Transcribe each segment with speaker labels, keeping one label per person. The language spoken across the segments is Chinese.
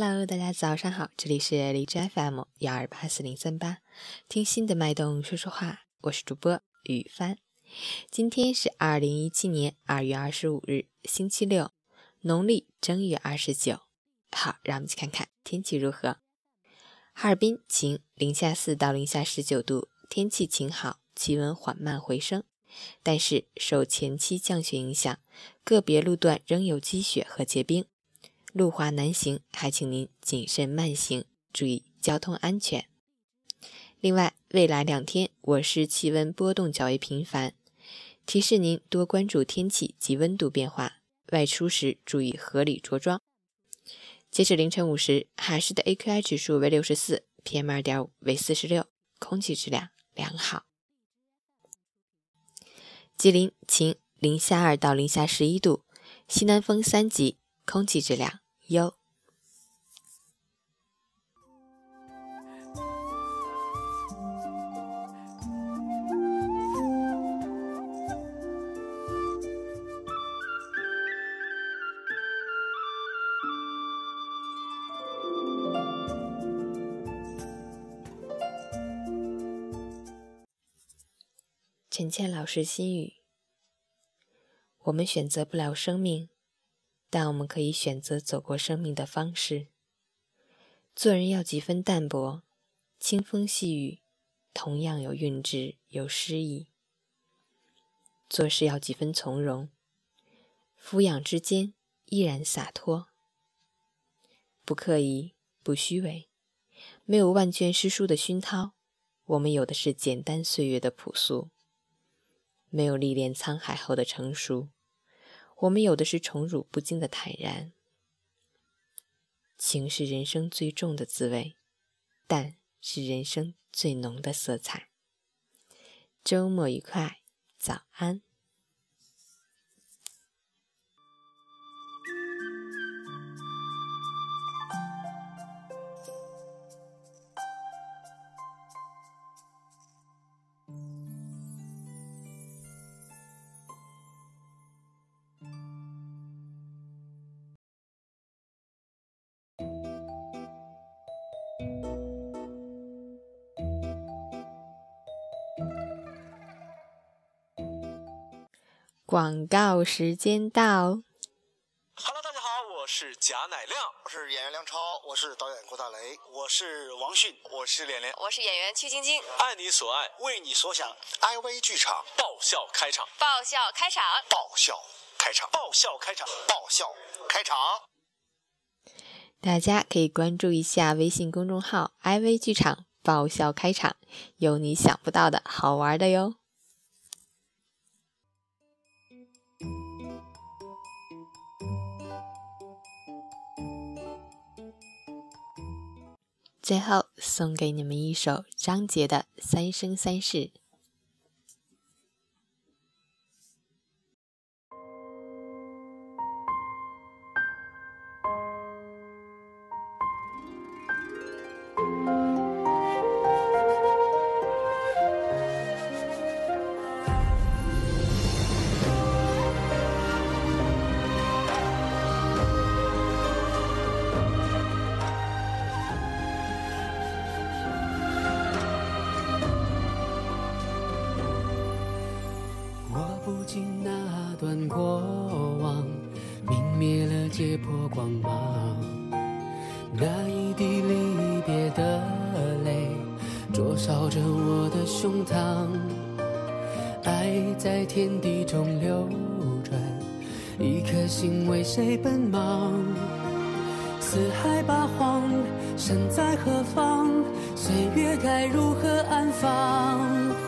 Speaker 1: Hello，大家早上好，这里是荔枝 FM 幺二八四零三八，听心的脉动说说话，我是主播雨帆。今天是二零一七年二月二十五日，星期六，农历正月二十九。好，让我们去看看天气如何。哈尔滨晴，零下四到零下十九度，天气晴好，气温缓慢回升，但是受前期降雪影响，个别路段仍有积雪和结冰。路滑难行，还请您谨慎慢行，注意交通安全。另外，未来两天我市气温波动较为频繁，提示您多关注天气及温度变化，外出时注意合理着装。截止凌晨五时，海市的 AQI 指数为六十四，PM 二点五为四十六，空气质量良好。吉林晴，零下二到零下十一度，西南风三级。空气质量优。陈倩老师心语：我们选择不了生命。但我们可以选择走过生命的方式。做人要几分淡泊，清风细雨同样有韵致，有诗意。做事要几分从容，俯仰之间依然洒脱。不刻意，不虚伪，没有万卷诗书的熏陶，我们有的是简单岁月的朴素；没有历练沧海后的成熟。我们有的是宠辱不惊的坦然，情是人生最重的滋味，淡是人生最浓的色彩。周末愉快，早安。广告时间到。
Speaker 2: Hello，大家好，我是贾乃亮，
Speaker 3: 我是演员梁超，我是导演郭大雷，我是王迅，
Speaker 2: 我是连连，
Speaker 4: 我是演员曲晶晶。
Speaker 2: 爱你所爱，
Speaker 3: 为你所想，iV 剧场
Speaker 2: 爆笑开场，
Speaker 4: 爆笑开场，
Speaker 3: 爆笑开场，
Speaker 2: 爆笑开场，
Speaker 3: 爆笑开场。
Speaker 1: 大家可以关注一下微信公众号 “iV 剧场爆笑开场”，有你想不到的好玩的哟。最后送给你们一首张杰的《三生三世》。
Speaker 5: 跌破光芒，那一滴离别的泪，灼烧着我的胸膛。爱在天地中流转，一颗心为谁奔忙？四海八荒，身在何方？岁月该如何安放？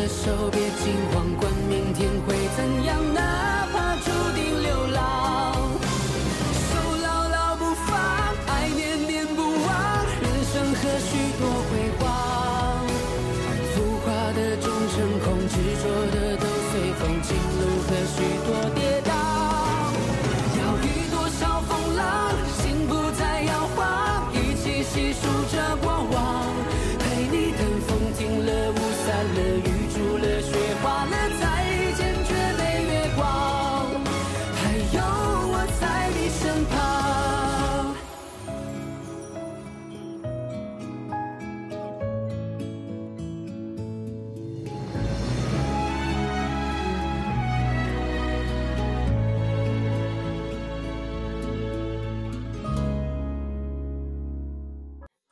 Speaker 5: 着手，别惊慌，管明天会怎样，哪怕注定流浪。手牢牢不放，爱念念不忘，人生何须多辉煌？浮华的终成空，执着的都随风，情路何须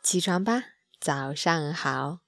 Speaker 1: 起床吧，早上好。